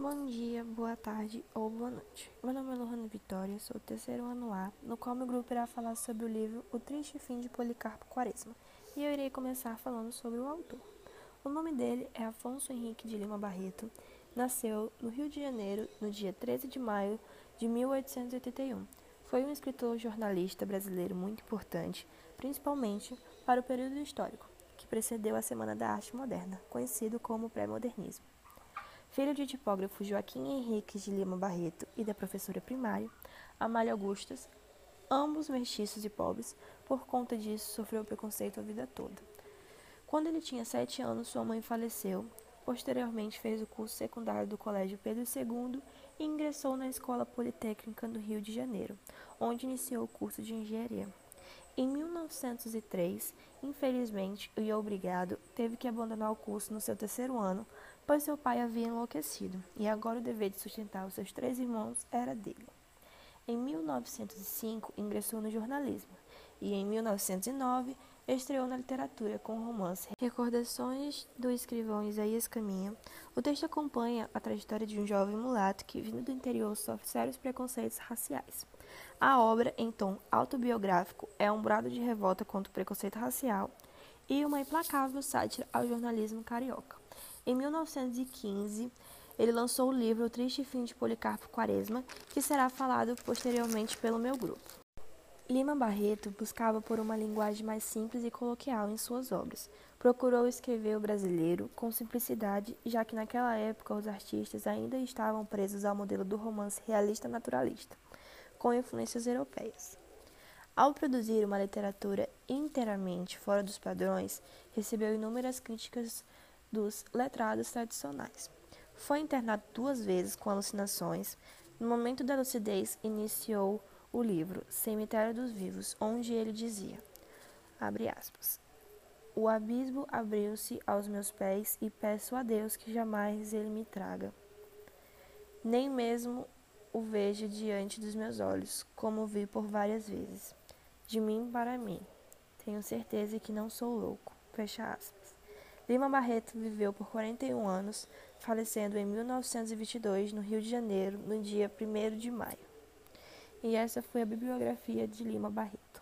Bom dia, boa tarde ou boa noite. Meu nome é Lohane Vitória, sou o terceiro ano A, no qual meu grupo irá falar sobre o livro O Triste Fim de Policarpo Quaresma, e eu irei começar falando sobre o autor. O nome dele é Afonso Henrique de Lima Barreto, nasceu no Rio de Janeiro no dia 13 de maio de 1881. Foi um escritor jornalista brasileiro muito importante, principalmente para o período histórico que precedeu a Semana da Arte Moderna, conhecido como pré-modernismo. Filho de tipógrafo Joaquim Henrique de Lima Barreto e da professora primária Amália Augustas, ambos mestiços e pobres, por conta disso sofreu preconceito a vida toda. Quando ele tinha sete anos, sua mãe faleceu. Posteriormente, fez o curso secundário do Colégio Pedro II e ingressou na Escola Politécnica do Rio de Janeiro, onde iniciou o curso de engenharia. Em 1903, infelizmente e obrigado, teve que abandonar o curso no seu terceiro ano, pois seu pai havia enlouquecido e agora o dever de sustentar os seus três irmãos era dele. Em 1905, ingressou no jornalismo e em 1909 estreou na literatura com o romance Recordações do escrivão Isaías Caminha. O texto acompanha a trajetória de um jovem mulato que, vindo do interior, sofre sérios preconceitos raciais. A obra, em tom autobiográfico, é um brado de revolta contra o preconceito racial e uma implacável sátira ao jornalismo carioca. Em 1915, ele lançou o livro O Triste Fim de Policarpo Quaresma, que será falado posteriormente pelo meu grupo. Lima Barreto buscava por uma linguagem mais simples e coloquial em suas obras. Procurou escrever o brasileiro com simplicidade, já que naquela época os artistas ainda estavam presos ao modelo do romance realista naturalista, com influências europeias. Ao produzir uma literatura inteiramente fora dos padrões, recebeu inúmeras críticas dos letrados tradicionais. Foi internado duas vezes com alucinações. No momento da lucidez, iniciou o livro Cemitério dos Vivos, onde ele dizia, aspas, o abismo abriu-se aos meus pés e peço a Deus que jamais ele me traga. Nem mesmo o veja diante dos meus olhos, como vi por várias vezes. De mim para mim. Tenho certeza que não sou louco. Fecha aspas. Lima Barreto viveu por 41 anos, falecendo em 1922 no Rio de Janeiro, no dia 1 de maio. E essa foi a bibliografia de Lima Barreto.